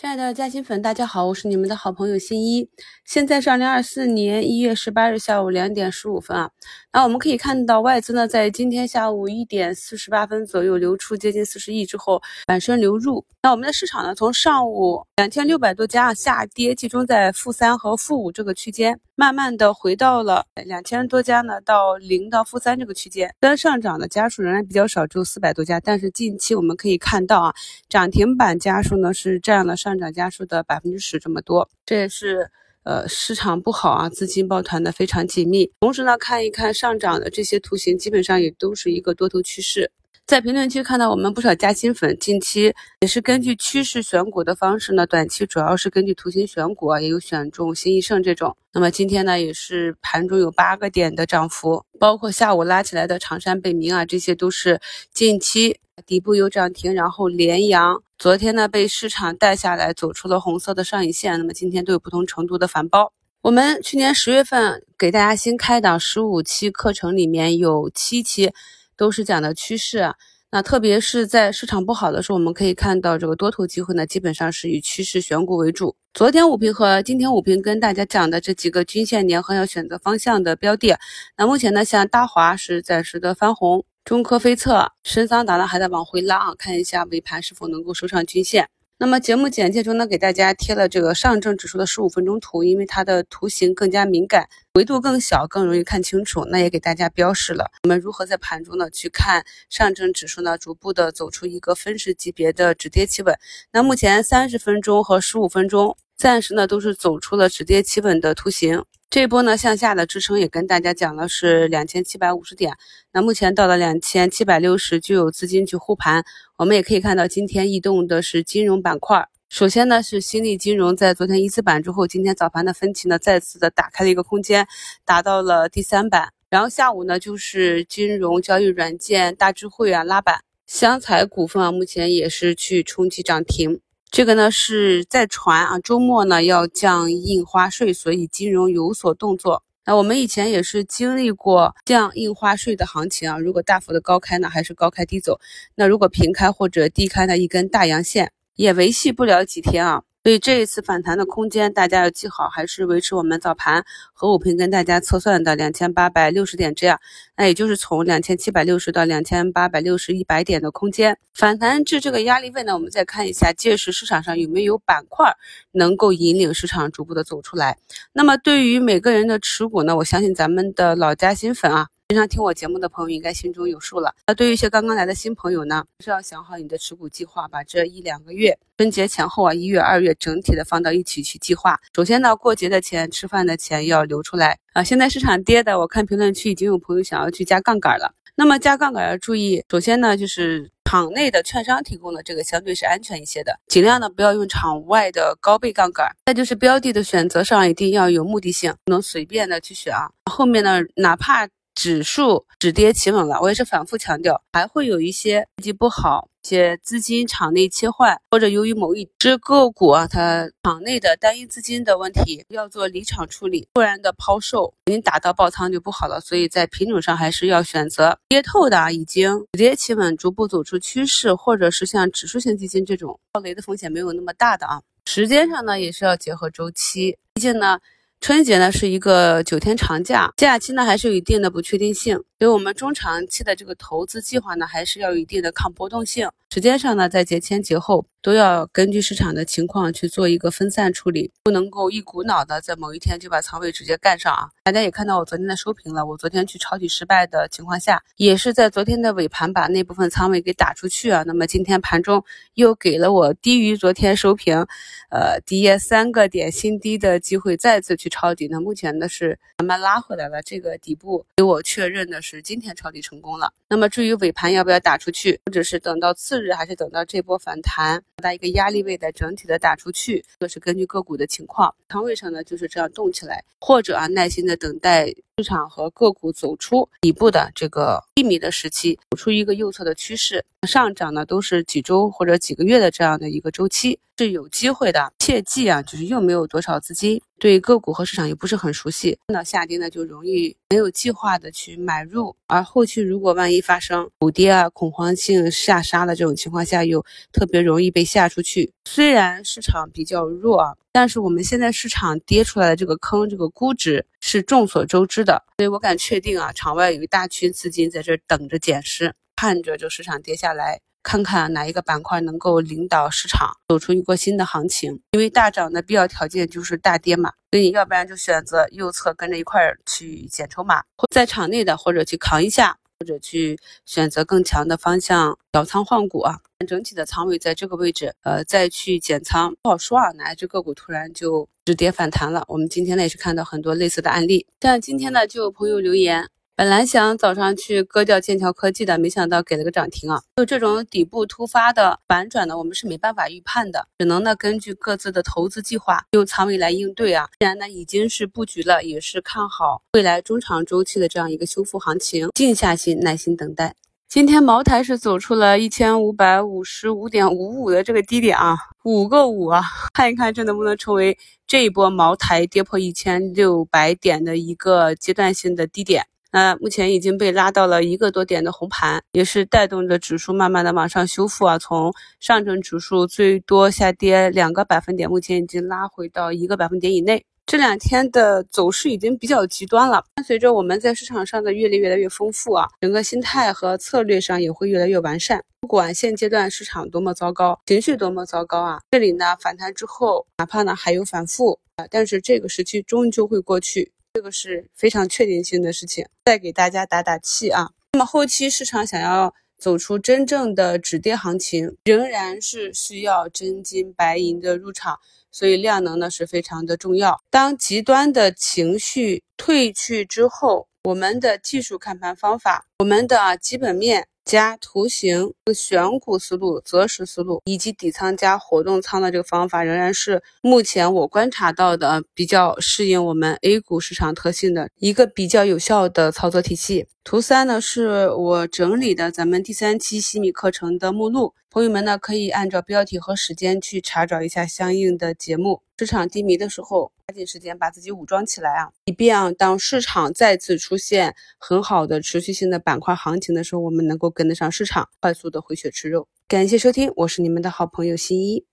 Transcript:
亲爱的嘉兴粉，大家好，我是你们的好朋友新一。现在是二零二四年一月十八日下午两点十五分啊。那我们可以看到，外资呢在今天下午一点四十八分左右流出接近四十亿之后，反身流入。那我们的市场呢，从上午两千六百多家下跌，集中在负三和负五这个区间，慢慢的回到了两千多家呢到零到负三这个区间。虽然上涨的家数仍然比较少，只有四百多家，但是近期我们可以看到啊，涨停板家数呢是占了上。涨家数的百分之十这么多，这也是呃市场不好啊，资金抱团的非常紧密。同时呢，看一看上涨的这些图形，基本上也都是一个多头趋势。在评论区看到我们不少加新粉，近期也是根据趋势选股的方式呢，短期主要是根据图形选股啊，也有选中新易盛这种。那么今天呢，也是盘中有八个点的涨幅，包括下午拉起来的长山、北明啊，这些都是近期底部有涨停，然后连阳。昨天呢，被市场带下来，走出了红色的上影线。那么今天都有不同程度的反包。我们去年十月份给大家新开档十五期课程，里面有七期。都是讲的趋势，那特别是在市场不好的时候，我们可以看到这个多头机会呢，基本上是以趋势选股为主。昨天五评和今天五评跟大家讲的这几个均线联合要选择方向的标的，那目前呢，像大华是暂时的翻红，中科飞测、深桑达呢还在往回拉啊，看一下尾盘是否能够收上均线。那么节目简介中呢，给大家贴了这个上证指数的十五分钟图，因为它的图形更加敏感，维度更小，更容易看清楚。那也给大家标示了我们如何在盘中呢去看上证指数呢，逐步的走出一个分时级别的止跌企稳。那目前三十分钟和十五分钟暂时呢都是走出了止跌企稳的图形。这波呢向下的支撑也跟大家讲了是两千七百五十点，那目前到了两千七百六十就有资金去护盘。我们也可以看到今天异动的是金融板块，首先呢是新力金融在昨天一字板之后，今天早盘的分歧呢再次的打开了一个空间，达到了第三板。然后下午呢就是金融交易软件大智慧啊拉板，湘财股份啊目前也是去冲击涨停。这个呢是在传啊，周末呢要降印花税，所以金融有所动作。那我们以前也是经历过降印花税的行情啊，如果大幅的高开呢，还是高开低走；那如果平开或者低开呢，一根大阳线也维系不了几天啊。所以这一次反弹的空间，大家要记好，还是维持我们早盘和午评跟大家测算的两千八百六十点这样，那也就是从两千七百六十到两千八百六十一百点的空间反弹至这个压力位呢，我们再看一下，届时市场上有没有板块能够引领市场逐步的走出来。那么对于每个人的持股呢，我相信咱们的老家新粉啊。经常听我节目的朋友应该心中有数了。那对于一些刚刚来的新朋友呢，是要想好你的持股计划，把这一两个月春节前后啊，一月、二月整体的放到一起去计划。首先呢，过节的钱、吃饭的钱要留出来啊。现在市场跌的，我看评论区已经有朋友想要去加杠杆了。那么加杠杆要注意，首先呢，就是场内的券商提供的这个相对是安全一些的，尽量呢不要用场外的高倍杠杆。再就是标的的选择上一定要有目的性，不能随便的去选啊。后面呢，哪怕指数止跌企稳了，我也是反复强调，还会有一些业绩不好、一些资金场内切换，或者由于某一只个股啊，它场内的单一资金的问题，要做离场处理，突然的抛售，已经打到爆仓就不好了。所以在品种上还是要选择跌透的啊，已经止跌企稳、逐步走出趋势，或者是像指数型基金这种暴雷的风险没有那么大的啊。时间上呢，也是要结合周期，毕竟呢。春节呢是一个九天长假，假期呢还是有一定的不确定性，所以我们中长期的这个投资计划呢还是要有一定的抗波动性。时间上呢，在节前节后都要根据市场的情况去做一个分散处理，不能够一股脑的在某一天就把仓位直接干上啊！大家也看到我昨天的收评了，我昨天去抄底失败的情况下，也是在昨天的尾盘把那部分仓位给打出去啊。那么今天盘中又给了我低于昨天收评，呃，跌三个点新低的机会，再次去抄底。那目前呢是慢慢拉回来了，这个底部给我确认的是今天抄底成功了。那么至于尾盘要不要打出去，或者是等到次日？还是等到这波反弹达一个压力位的整体的打出去，这是根据个股的情况。仓位上呢就是这样动起来，或者啊耐心的等待市场和个股走出底部的这个低迷的时期，走出一个右侧的趋势，上涨呢都是几周或者几个月的这样的一个周期是有机会的。切记啊，就是又没有多少资金，对个股和市场也不是很熟悉，看到下跌呢就容易没有计划的去买入，而后期如果万一发生补跌啊、恐慌性下杀的这种情况下，又特别容易被下出去。虽然市场比较弱，但是我们现在市场跌出来的这个坑，这个估值是众所周知的，所以我敢确定啊，场外有一大群资金在这等着捡尸，盼着这市场跌下来。看看哪一个板块能够领导市场走出一波新的行情，因为大涨的必要条件就是大跌嘛，所以要不然就选择右侧跟着一块儿去捡筹码，在场内的或者去扛一下，或者去选择更强的方向调仓换股啊。整体的仓位在这个位置，呃，再去减仓不好说啊，哪一只个股突然就止跌反弹了？我们今天呢也是看到很多类似的案例，但今天呢就有朋友留言。本来想早上去割掉剑桥科技的，没想到给了个涨停啊！就这种底部突发的反转呢，我们是没办法预判的，只能呢根据各自的投资计划用仓位来应对啊。既然呢已经是布局了，也是看好未来中长周期的这样一个修复行情，静下心耐心等待。今天茅台是走出了一千五百五十五点五五的这个低点啊，五个五啊，看一看这能不能成为这一波茅台跌破一千六百点的一个阶段性的低点。那目前已经被拉到了一个多点的红盘，也是带动着指数慢慢的往上修复啊。从上证指数最多下跌两个百分点，目前已经拉回到一个百分点以内。这两天的走势已经比较极端了。伴随着我们在市场上的阅历越来越丰富啊，整个心态和策略上也会越来越完善。不管现阶段市场多么糟糕，情绪多么糟糕啊，这里呢反弹之后，哪怕呢还有反复啊，但是这个时期终究会过去。这个是非常确定性的事情，再给大家打打气啊。那么后期市场想要走出真正的止跌行情，仍然是需要真金白银的入场，所以量能呢是非常的重要。当极端的情绪退去之后，我们的技术看盘方法，我们的基本面。加图形选股思路、择时思路以及底仓加活动仓的这个方法，仍然是目前我观察到的比较适应我们 A 股市场特性的一个比较有效的操作体系。图三呢，是我整理的咱们第三期西米课程的目录，朋友们呢可以按照标题和时间去查找一下相应的节目。市场低迷的时候，抓紧时间把自己武装起来啊，以便啊当市场再次出现很好的持续性的板块行情的时候，我们能够跟得上市场，快速的回血吃肉。感谢收听，我是你们的好朋友新一。